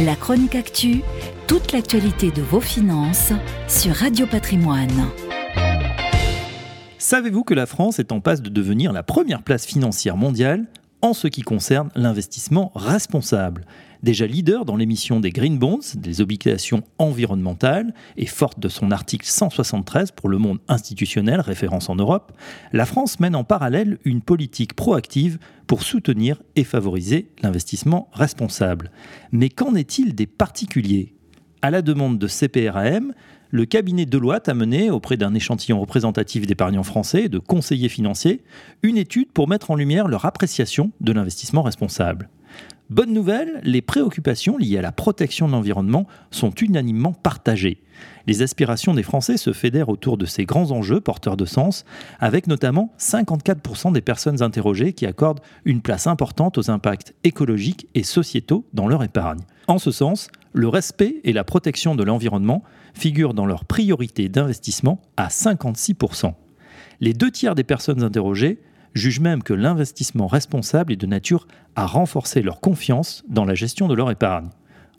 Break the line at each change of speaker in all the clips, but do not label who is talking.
La chronique actu, toute l'actualité de vos finances sur Radio Patrimoine.
Savez-vous que la France est en passe de devenir la première place financière mondiale en ce qui concerne l'investissement responsable? Déjà leader dans l'émission des Green Bonds, des obligations environnementales, et forte de son article 173 pour le monde institutionnel, référence en Europe, la France mène en parallèle une politique proactive pour soutenir et favoriser l'investissement responsable. Mais qu'en est-il des particuliers? À la demande de CPRAM, le cabinet Deloitte a mené, auprès d'un échantillon représentatif d'épargnants français et de conseillers financiers, une étude pour mettre en lumière leur appréciation de l'investissement responsable. Bonne nouvelle, les préoccupations liées à la protection de l'environnement sont unanimement partagées. Les aspirations des Français se fédèrent autour de ces grands enjeux porteurs de sens, avec notamment 54% des personnes interrogées qui accordent une place importante aux impacts écologiques et sociétaux dans leur épargne. En ce sens, le respect et la protection de l'environnement figurent dans leur priorité d'investissement à 56%. Les deux tiers des personnes interrogées jugent même que l'investissement responsable est de nature à renforcer leur confiance dans la gestion de leur épargne.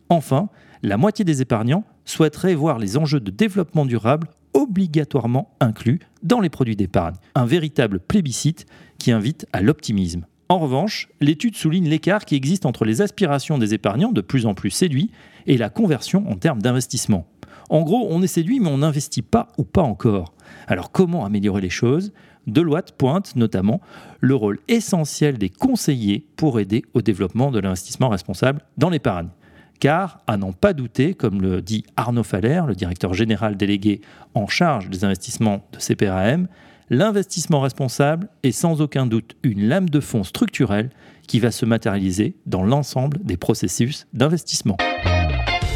Enfin, la moitié des épargnants souhaiteraient voir les enjeux de développement durable obligatoirement inclus dans les produits d'épargne, un véritable plébiscite qui invite à l'optimisme. En revanche, l'étude souligne l'écart qui existe entre les aspirations des épargnants de plus en plus séduits et la conversion en termes d'investissement. En gros, on est séduit mais on n'investit pas ou pas encore. Alors comment améliorer les choses? Deloitte pointe notamment le rôle essentiel des conseillers pour aider au développement de l'investissement responsable dans l'épargne. Car, à n'en pas douter, comme le dit Arnaud Faller, le directeur général délégué en charge des investissements de CPRAM, l'investissement responsable est sans aucun doute une lame de fond structurelle qui va se matérialiser dans l'ensemble des processus d'investissement.